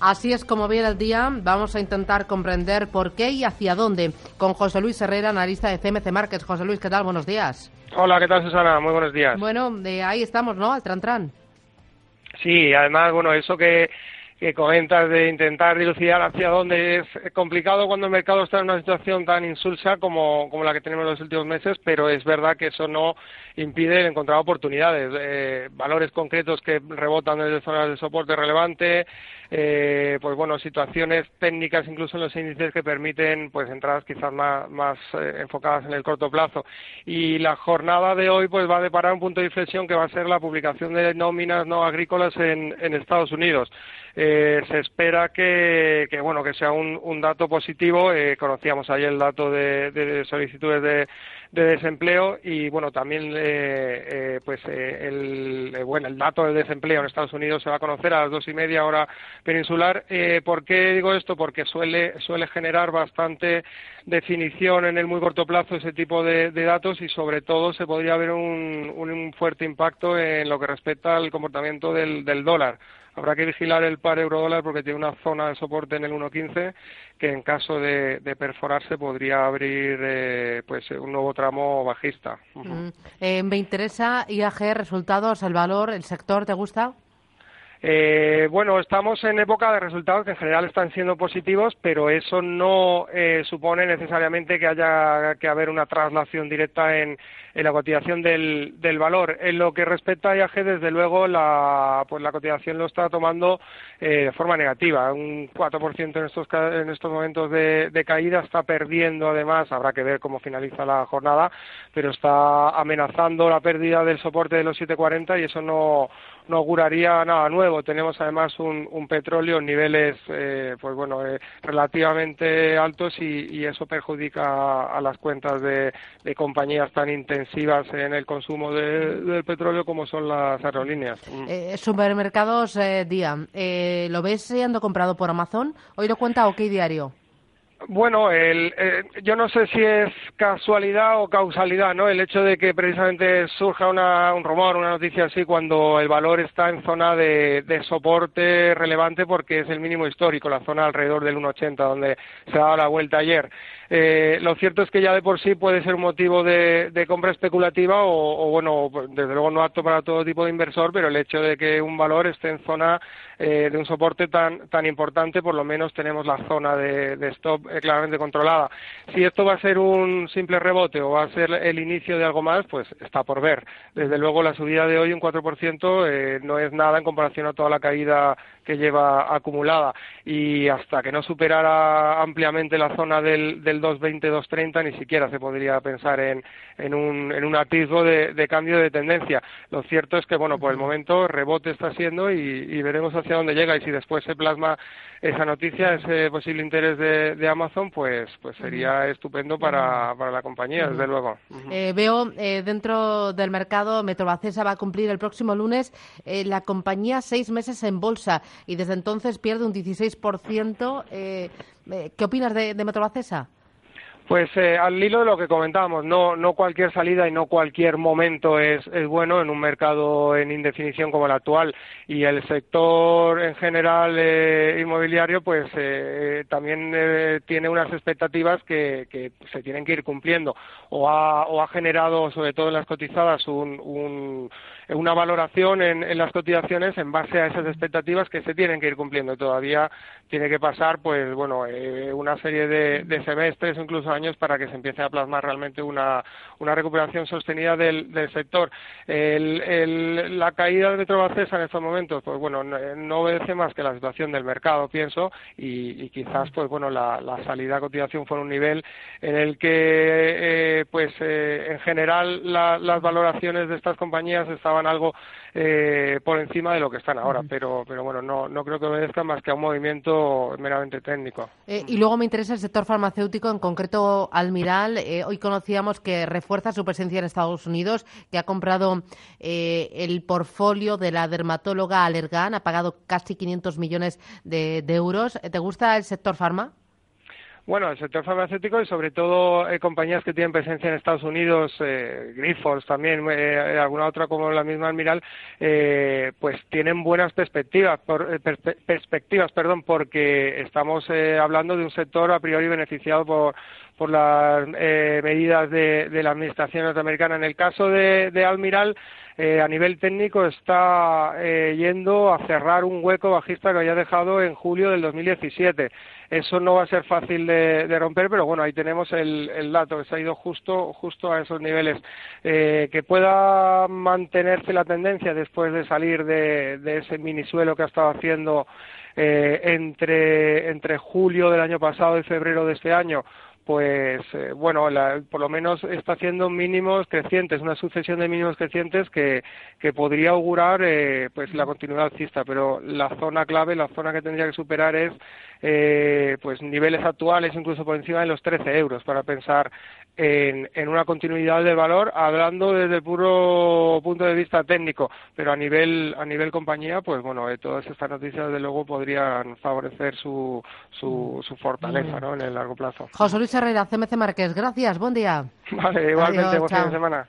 Así es como viene el día. Vamos a intentar comprender por qué y hacia dónde con José Luis Herrera, analista de CMC Markets. José Luis, ¿qué tal? Buenos días. Hola, ¿qué tal, Susana? Muy buenos días. Bueno, de ahí estamos, ¿no? Al tran tran. Sí, además, bueno, eso que, que comentas de intentar dilucidar hacia dónde es complicado cuando el mercado está en una situación tan insulsa como, como la que tenemos en los últimos meses, pero es verdad que eso no impide encontrar oportunidades, eh, valores concretos que rebotan desde zonas de soporte relevante, eh, pues bueno, situaciones técnicas incluso en los índices que permiten pues entradas quizás más, más eh, enfocadas en el corto plazo. Y la jornada de hoy pues va a deparar un punto de inflexión que va a ser la publicación de nóminas no agrícolas en, en Estados Unidos. Se espera que, que, bueno que sea un, un dato positivo. Eh, conocíamos ayer el dato de, de solicitudes de, de desempleo y bueno también eh, eh, pues eh, el bueno el dato de desempleo en Estados Unidos se va a conocer a las dos y media hora peninsular ¿por qué digo esto? porque suele suele generar bastante definición en el muy corto plazo ese tipo de, datos y sobre todo se podría ver un, un, fuerte impacto en lo que respecta al comportamiento del, del dólar Habrá que vigilar el par euro-dólar porque tiene una zona de soporte en el 1.15 que en caso de, perforarse podría abrir eh, pues un nuevo tramo bajista. Mm. eh, me interesa IAG, resultados, el valor, el sector, ¿te gusta? Eh, bueno, estamos en época de resultados que en general están siendo positivos, pero eso no eh, supone necesariamente que haya que haber una traslación directa en, en la cotización del, del, valor. En lo que respecta a IAG, desde luego, la, pues la cotización lo está tomando eh, de forma negativa. Un 4% en estos, en estos momentos de, de, caída está perdiendo, además, habrá que ver cómo finaliza la jornada, pero está amenazando la pérdida del soporte de los 740 y eso no no auguraría nada nuevo. Tenemos además un, petróleo en niveles, eh, pues bueno, eh, relativamente altos y, y, eso perjudica a, las cuentas de, compañías tan intensivas en el consumo de, del petróleo como son las aerolíneas. Eh, supermercados Día, ¿lo ves siendo comprado por Amazon? ¿Hoy lo cuenta OK Diario? Bueno, el, eh, yo no sé si es casualidad o causalidad, ¿no? El hecho de que precisamente surja una, un rumor, una noticia así, cuando el valor está en zona de, soporte relevante porque es el mínimo histórico, la zona alrededor del 1,80, donde se daba la vuelta ayer. Eh, lo cierto es que ya de por sí puede ser un motivo de, de compra especulativa o, o, bueno, desde luego no apto para todo tipo de inversor, pero el hecho de que un valor esté en zona eh, de un soporte tan, tan importante, por lo menos tenemos la zona de, de stop claramente controlada. Si esto va a ser un simple rebote o va a ser el inicio de algo más, pues está por ver. Desde luego la subida de hoy, un 4%, eh, no es nada en comparación a toda la caída que lleva acumulada y hasta que no superara ampliamente la zona del, del 220-230 ni siquiera se podría pensar en, en, un, en un atisbo de, de, cambio de tendencia. Lo cierto es que, bueno, por el momento rebote está siendo y, y veremos hacia dónde llega y si después se plasma esa noticia, ese posible interés de, de Amazon, pues, pues sería uh -huh. estupendo para, para, la compañía, uh -huh. desde luego. Uh -huh. eh, veo eh, dentro del mercado, Metrobacesa va a cumplir el próximo lunes eh, la compañía seis meses en bolsa y desde entonces pierde un 16%. Eh, ¿Qué opinas de, de Metrobacesa? Pues eh, al hilo de lo que comentábamos, no, no cualquier salida y no cualquier momento es, bueno en un mercado en indefinición como el actual. Y el sector en general eh, inmobiliario pues eh, también eh, tiene unas expectativas que, que, se tienen que ir cumpliendo. O ha, o ha generado sobre todo en las cotizadas un, un, una valoración en, en, las cotizaciones en base a esas expectativas que se tienen que ir cumpliendo. Todavía tiene que pasar pues bueno eh, una serie de, de semestres incluso años para que se empiece a plasmar realmente una, una recuperación sostenida del, del sector. El, el, la caída de Metrobacesa en estos momentos, pues bueno, no, no, obedece más que la situación del mercado, pienso, y, y quizás, pues bueno, la, la, salida a cotización fue un nivel en el que, eh, pues eh, en general, la, las valoraciones de estas compañías estaban algo eh, por encima de lo que están ahora, pero, pero bueno, no, no creo que obedezcan más que a un movimiento meramente técnico. Eh, y luego me interesa el sector farmacéutico, en concreto Almiral. Eh, hoy conocíamos que refuerza su presencia en Estados Unidos, que ha comprado eh, el portfolio de la dermatóloga Allergan, ha pagado casi 500 millones de, de euros. ¿Te gusta el sector farma? Bueno, el sector farmacéutico y sobre todo eh, compañías que tienen presencia en Estados Unidos, eh, Grifols también, eh, alguna otra como la misma Almiral, eh, pues tienen buenas perspectivas, por, perspectivas, perdón, porque estamos hablando de un sector a priori beneficiado por por las medidas de, de, la administración norteamericana. En el caso de, de Almiral, eh, a nivel técnico está eh, yendo a cerrar un hueco bajista que había dejado en julio del 2017. Eso no va a ser fácil de, romper, pero bueno, ahí tenemos el, dato que se ha ido justo, justo a esos niveles. Eh, que pueda mantenerse la tendencia después de salir de, ese minisuelo que ha estado haciendo entre, entre julio del año pasado y febrero de este año pues eh, bueno, por lo menos está haciendo mínimos crecientes, una sucesión de mínimos crecientes que, que podría augurar eh, pues la continuidad alcista, pero la zona clave, la zona que tendría que superar es eh, pues niveles actuales, incluso por encima de los 13 euros, para pensar en, en, una continuidad del valor, hablando desde el puro punto de vista técnico, pero a nivel a nivel compañía, pues bueno, eh, todas estas noticias desde luego podrían favorecer su, su, su fortaleza ¿no? en el largo plazo. José Luis Herrera, CMC Márquez, gracias, buen día. Vale, igualmente, buen fin de semana.